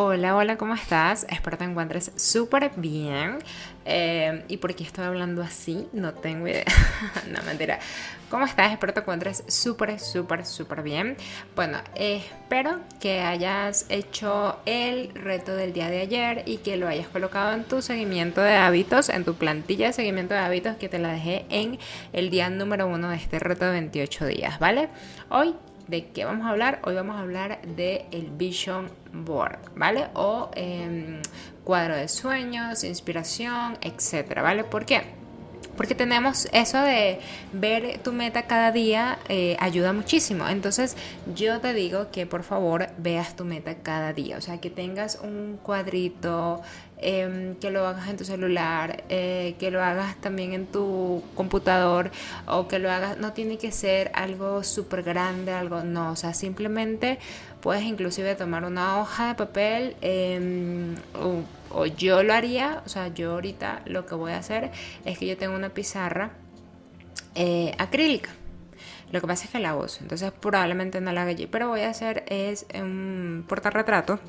Hola, hola, ¿cómo estás? Espero te encuentres súper bien. Eh, ¿Y por qué estoy hablando así? No tengo idea. no, mentira. ¿Cómo estás? Espero te encuentres súper, súper, súper bien. Bueno, espero que hayas hecho el reto del día de ayer y que lo hayas colocado en tu seguimiento de hábitos, en tu plantilla de seguimiento de hábitos que te la dejé en el día número uno de este reto de 28 días, ¿vale? Hoy ¿De qué vamos a hablar? Hoy vamos a hablar del el Vision Board, ¿vale? O em, cuadro de sueños, inspiración, etcétera, ¿vale? ¿Por qué? Porque tenemos eso de ver tu meta cada día, eh, ayuda muchísimo. Entonces yo te digo que por favor veas tu meta cada día. O sea, que tengas un cuadrito, Em, que lo hagas en tu celular, eh, que lo hagas también en tu computador o que lo hagas, no tiene que ser algo súper grande, algo, no, o sea, simplemente puedes inclusive tomar una hoja de papel em, yo lo haría, o sea, yo ahorita lo que voy a hacer es que yo tengo una pizarra eh, acrílica. Lo que pasa es que la uso, entonces probablemente no la haga allí, pero voy a hacer es un portarretrato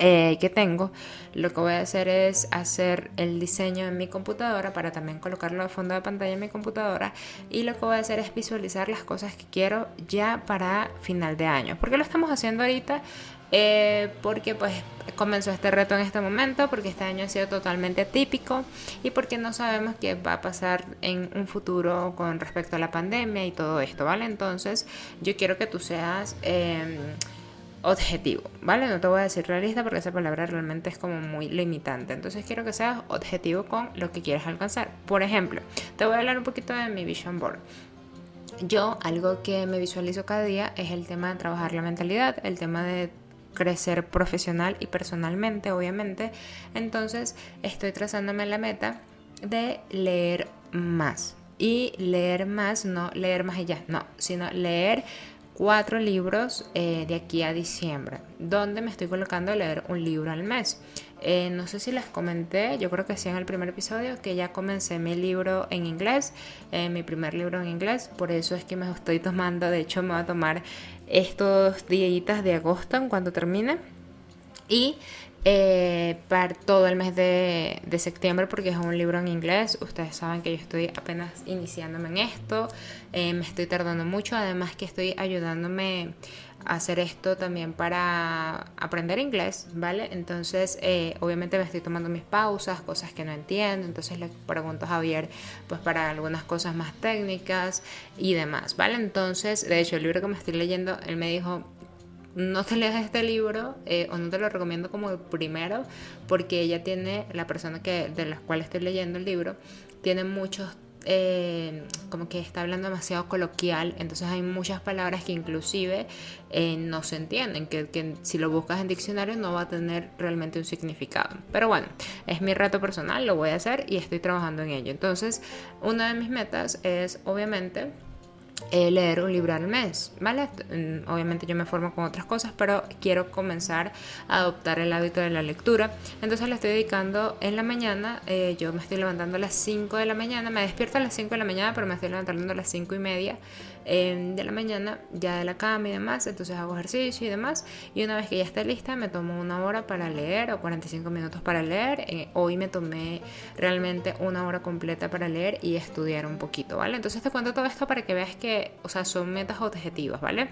eh, que tengo, lo que voy a hacer es hacer el diseño en mi computadora para también colocarlo de fondo de pantalla en mi computadora y lo que voy a hacer es visualizar las cosas que quiero ya para final de año. ¿Por qué lo estamos haciendo ahorita? Eh, porque pues comenzó este reto en este momento, porque este año ha sido totalmente atípico y porque no sabemos qué va a pasar en un futuro con respecto a la pandemia y todo esto, ¿vale? Entonces yo quiero que tú seas... Em, objetivo, ¿vale? No te voy a decir realista porque esa palabra realmente es como muy limitante. Entonces quiero que seas objetivo con lo que quieres alcanzar. Por ejemplo, te voy a hablar un poquito de mi vision board. Yo algo que me visualizo cada día es el tema de trabajar la mentalidad, el tema de crecer profesional y personalmente, obviamente. Entonces estoy trazándome la meta de leer más. Y leer más, no leer más ya, no, sino leer cuatro libros eh, de aquí a diciembre, donde me estoy colocando a leer un libro al mes. Eh, no sé si les comenté, yo creo que sí en el primer episodio, que ya comencé mi libro en inglés, eh, mi primer libro en inglés, por eso es que me estoy tomando, de hecho me voy a tomar estos días de agosto en cuanto termine. Y eh, para todo el mes de, septiembre porque es un libro en inglés. Ustedes saben que yo estoy apenas iniciándome en esto, eh, me estoy tardando mucho, además que estoy ayudándome a hacer esto también para aprender inglés, ¿vale? Entonces, eh, obviamente me estoy tomando mis pausas, cosas que no entiendo, entonces le pregunto a Javier, pues para algunas cosas más técnicas y demás, ¿vale? Entonces, de hecho, el libro que me estoy leyendo, él me dijo, no te leas este libro eh, o no te lo recomiendo como el primero porque ella tiene, la persona que, de la cual estoy leyendo el libro, tiene muchos, eh, como que está hablando demasiado coloquial, entonces hay muchas palabras que inclusive eh, no se entienden, que, que, si lo buscas en diccionario no va a tener realmente un significado. Pero bueno, es mi reto personal, lo voy a hacer y estoy trabajando en ello. Entonces, una de mis metas es obviamente eh, leer un libro al mes, ¿vale? Mm, obviamente yo me formo con otras cosas, pero quiero comenzar a adoptar el hábito de la lectura. Entonces le estoy dedicando en la mañana, eh, yo me estoy levantando a las 5 de la mañana, me despierto a las 5 de la mañana, pero me estoy levantando a las 5 y media de la mañana, ya de la cama y demás, entonces hago ejercicio y demás, y una vez que ya esté lista me tomo una hora para leer o 45 minutos para leer, eh, hoy me tomé realmente una hora completa para leer y estudiar un poquito, ¿vale? Entonces te cuento todo esto para que veas que, o sea, son metas objetivas, ¿vale?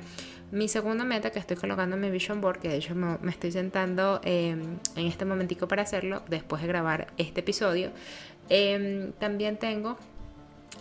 Mi segunda meta que estoy colocando en mi vision board, que de hecho me, estoy sentando em, en este momentico para hacerlo, después de grabar este episodio, em, también tengo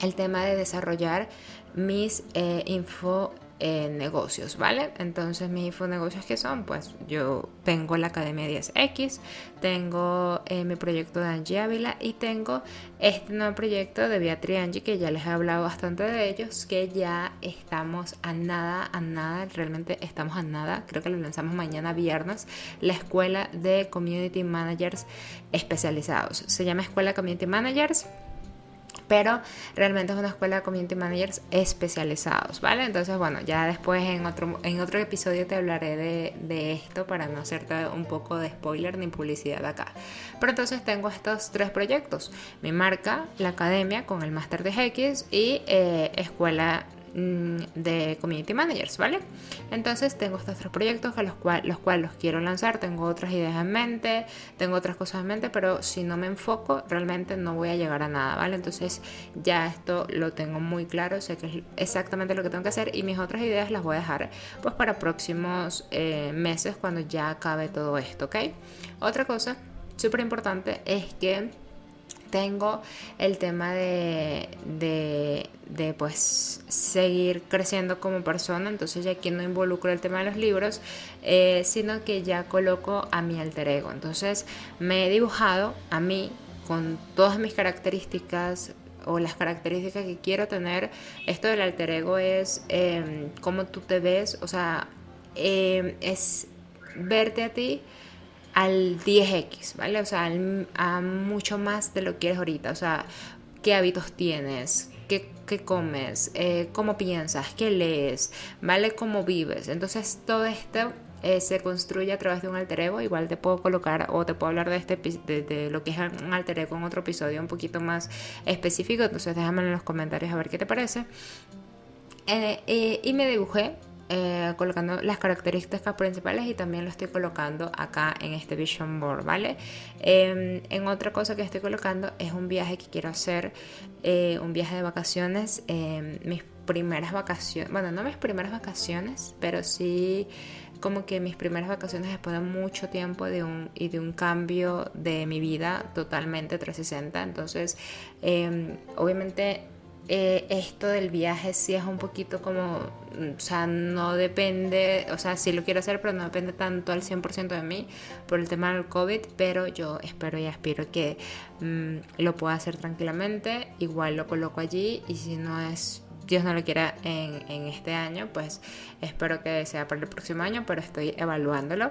el tema de desarrollar mis eh, info eh, negocios, ¿vale? Entonces mis infonegocios que son, pues yo tengo la Academia 10X, tengo eh, mi proyecto de Angie Ávila y tengo este nuevo proyecto de Beatriz Angie que ya les he hablado bastante de ellos, que ya estamos a nada, a nada, realmente estamos a nada, creo que lo lanzamos mañana viernes, la escuela de Community Managers especializados. Se llama Escuela Community Managers pero realmente es una escuela de community managers especializados, ¿vale? Entonces, bueno, ya después en otro, en otro episodio te hablaré de, de, esto para no hacerte un poco de spoiler ni publicidad acá. Pero entonces tengo estos tres proyectos, mi marca, la academia con el máster de X y eh, escuela de community managers, ¿vale? Entonces tengo estos tres proyectos a los cuales los quiero lanzar, tengo otras ideas en mente, tengo otras cosas en mente, pero si no me enfoco realmente no voy a llegar a nada, ¿vale? Entonces ya esto lo tengo muy claro, sé que es exactamente lo que tengo que hacer y mis otras ideas las voy a dejar pues para próximos eh, meses cuando ya acabe todo esto, ¿ok? Otra cosa súper importante es que tengo el tema de, de, pues seguir creciendo como persona, entonces ya aquí no involucro el tema de los libros, eh, sino que ya coloco a mi alter ego. Entonces me he dibujado a mí con todas mis características o las características que quiero tener. Esto del alter ego es eh, cómo tú te ves, o sea, em, es verte a ti al 10x, ¿vale? O sea, a mucho más de lo que eres ahorita. O sea, qué hábitos tienes, qué, comes, eh, cómo piensas, qué lees, ¿vale? Cómo vives. Entonces, todo esto eh, se construye a través de un alter ego. Igual te puedo colocar o te puedo hablar de, este, de, lo que es un alter ego en otro episodio un poquito más específico. Entonces, déjame en los comentarios a ver qué te parece. Eh, y me dibujé eh, colocando las características principales y también lo estoy colocando acá en este vision board, ¿vale? Em, en otra cosa que estoy colocando es un viaje que quiero hacer, eh, un viaje de vacaciones, em, mis primeras vacaciones, bueno, no mis primeras vacaciones, pero sí como que mis primeras vacaciones después de mucho tiempo de un, y de un cambio de mi vida totalmente 360. Entonces, em, obviamente eh, esto del viaje sí es un poquito como, o sea, no depende, o sea, sí lo quiero hacer, pero no depende tanto al 100% de mí por el tema del COVID, pero yo espero y aspiro que mm, lo pueda hacer tranquilamente, igual lo coloco allí y si no es Dios no lo quiera en, este año, pues espero que sea para el próximo año, pero estoy evaluándolo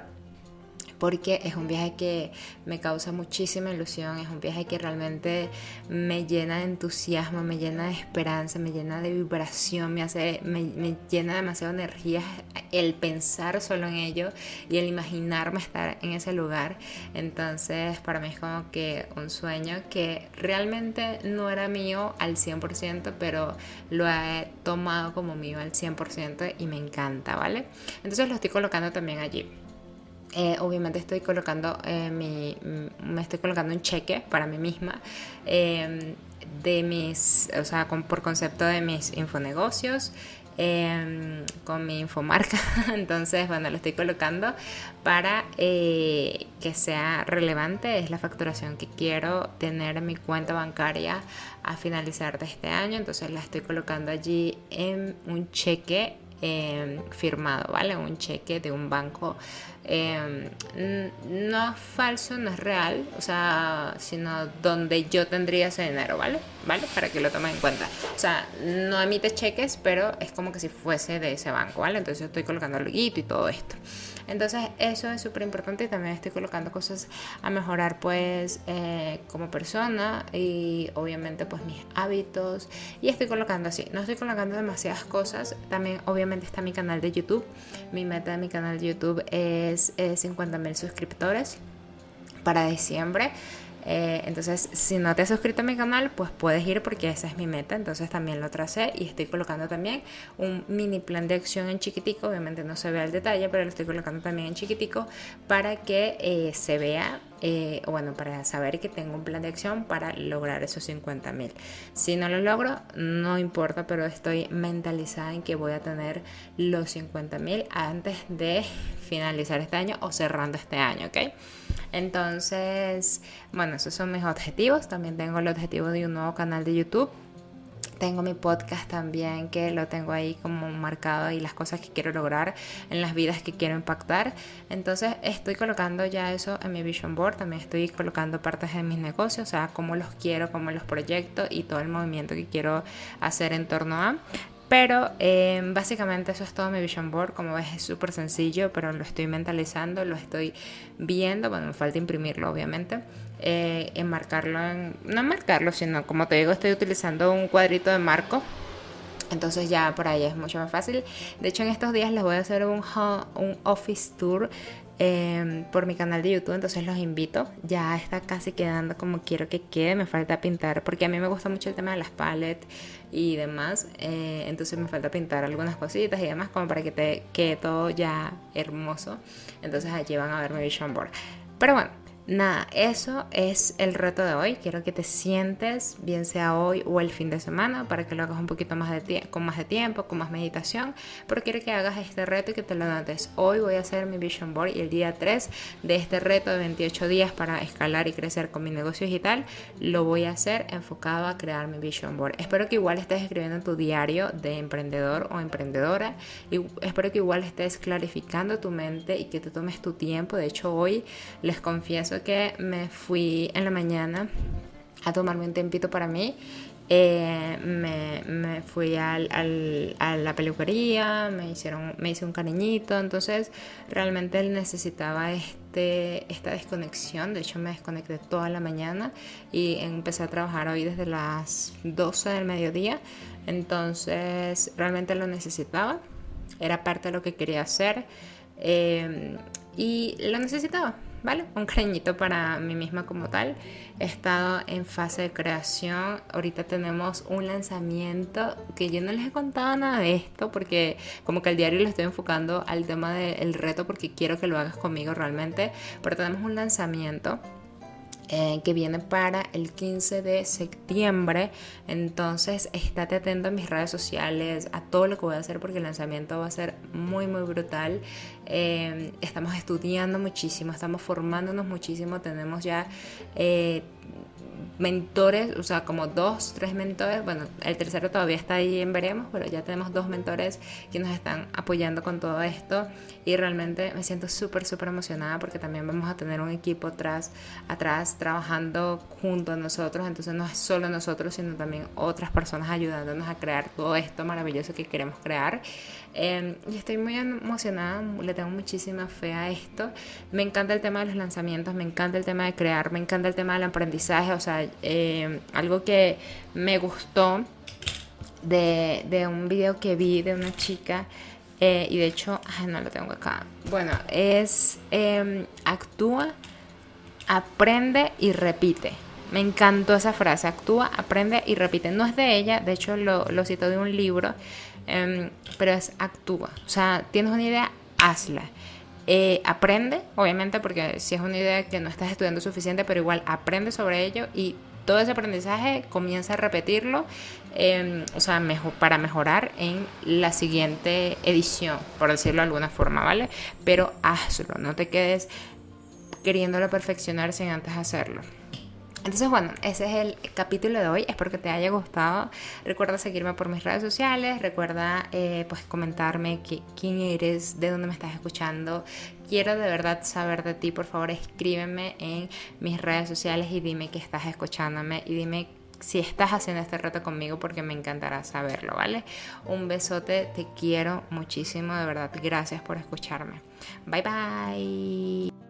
porque es un viaje que me causa muchísima ilusión, es un viaje que realmente me llena de entusiasmo, me llena de esperanza, me llena de vibración, me, hace, me, llena demasiado energía el pensar solo en ello y el imaginarme estar en ese lugar. Entonces para mí es como que un sueño que realmente no era mío al 100%, pero lo he tomado como mío al 100% y me encanta, ¿vale? Entonces lo estoy colocando también allí. Eh, obviamente estoy colocando eh, mi, mm, me estoy colocando un cheque para mí misma em, de mis, o sea, por concepto de mis infonegocios, em, con mi infomarca. Entonces, bueno, lo estoy colocando para eh, que sea relevante. Es la facturación que quiero tener en mi cuenta bancaria a finalizar de este año. Entonces, la estoy colocando allí en un cheque em, firmado, ¿vale? Un cheque de un banco Em, no es falso, no es real, o sea, sino donde yo tendría ese dinero, ¿vale? ¿Vale? Para que lo tomen en cuenta. O sea, no emite cheques, pero es como que si fuese de ese banco, ¿vale? Entonces estoy colocando el y todo esto. Entonces eso es súper importante y también estoy colocando cosas a mejorar pues eh, como persona y obviamente pues mis hábitos. Y estoy colocando así, no estoy colocando demasiadas cosas, también obviamente está mi canal de YouTube, mi meta de mi canal de YouTube es 50 mil suscriptores para diciembre. Eh, entonces, si no te has suscrito a mi canal, pues puedes ir porque esa es mi meta. Entonces también lo tracé y estoy colocando también un mini plan de acción en chiquitico. Obviamente no se ve el detalle, pero lo estoy colocando también en chiquitico para que eh, se vea, eh, bueno, para saber que tengo un plan de acción para lograr esos 50 mil. Si no lo logro, no importa, pero estoy mentalizada en que voy a tener los 50 mil antes de finalizar este año o cerrando este año, ¿ok? Entonces, bueno, esos son mis objetivos. También tengo el objetivo de un nuevo canal de YouTube. Tengo mi podcast también que lo tengo ahí como marcado y las cosas que quiero lograr en las vidas que quiero impactar. Entonces estoy colocando ya eso en mi vision board. También estoy colocando partes de mis negocios, o sea, cómo los quiero, cómo los proyectos y todo el movimiento que quiero hacer en torno a. Pero em, básicamente eso es todo mi vision board. Como ves es súper sencillo, pero lo estoy mentalizando, lo estoy viendo. Bueno, me falta imprimirlo obviamente. Eh, enmarcarlo en... No enmarcarlo, sino como te digo, estoy utilizando un cuadrito de marco. Entonces ya por ahí es mucho más fácil. De hecho en estos días les voy a hacer un, un office tour em, por mi canal de YouTube, entonces los invito. Ya está casi quedando como quiero que quede, me falta pintar, porque a mí me gusta mucho el tema de las palettes y demás, eh, entonces me falta pintar algunas cositas y demás como para que te quede todo ya hermoso. Entonces allí van a ver mi vision board. Pero bueno, Nada, eso es el reto de hoy. Quiero que te sientes, bien sea hoy o el fin de semana, para que lo hagas un poquito más de con más de tiempo, con más meditación. Pero quiero que hagas este reto y que te lo notes. Hoy voy a hacer mi vision board y el día 3 de este reto de 28 días para escalar y crecer con mi negocio digital, lo voy a hacer enfocado a crear mi vision board. Espero que igual estés escribiendo tu diario de emprendedor o emprendedora. Y espero que igual estés clarificando tu mente y que te tomes tu tiempo. De hecho, hoy les confieso que me fui en la mañana a tomarme un tempito para mí. Eh, me, fui al, a la peluquería, me, hicieron, me hice un cariñito, entonces realmente necesitaba este, esta desconexión, de hecho me desconecté toda la mañana y empecé a trabajar hoy desde las 12 del mediodía, entonces realmente lo necesitaba, era parte de lo que quería hacer eh, y lo necesitaba. ¿Vale? Un cariñito para mí misma como tal. He estado en fase de creación. Ahorita tenemos un lanzamiento que yo no les he contado nada de esto porque como que el diario lo estoy enfocando al tema del reto porque quiero que lo hagas conmigo realmente. Pero tenemos un lanzamiento eh, que viene para el 15 de septiembre. Entonces, estate atento a mis redes sociales, a todo lo que voy a hacer porque el lanzamiento va a ser muy, muy brutal. Eh, estamos estudiando muchísimo, estamos formándonos muchísimo. Tenemos ya eh, mentores, o sea, como dos, tres mentores. Bueno, el tercero todavía está ahí en veremos, pero ya tenemos dos mentores que nos están apoyando con todo esto. Y realmente me siento súper, súper emocionada porque también vamos a tener un equipo atrás, atrás trabajando junto a nosotros. Entonces no es solo nosotros, sino también otras personas ayudándonos a crear todo esto maravilloso que queremos crear. Em, y estoy muy emocionada, le tengo muchísima fe a esto. Me encanta el tema de los lanzamientos, me encanta el tema de crear, me encanta el tema del aprendizaje. O sea, em, algo que me gustó de, un video que vi de una chica. Eh, y de hecho, no lo tengo acá. Bueno, es em, actúa, aprende y repite. Me encantó esa frase, actúa, aprende y repite. No es de ella, de hecho lo, lo cito de un libro, Em, pero es actúa. O sea, tienes una idea, hazla. Eh, aprende, obviamente, porque si es una idea que no estás estudiando suficiente, pero igual aprende sobre ello y todo ese aprendizaje comienza a repetirlo, em, o sea, mejor, para mejorar en la siguiente edición, por decirlo de alguna forma, ¿vale? Pero hazlo, no te quedes queriéndolo perfeccionar sin antes hacerlo. Entonces, bueno, ese es el capítulo de hoy. Espero que te haya gustado. Recuerda seguirme por mis redes sociales. Recuerda, eh, pues, comentarme quién eres, de dónde me estás escuchando. Quiero de verdad saber de ti. Por favor, escríbeme en mis redes sociales y dime que estás escuchándome y dime si estás haciendo este reto conmigo porque me encantará saberlo, ¿vale? Un besote, te quiero muchísimo, de verdad. Gracias por escucharme. Bye bye.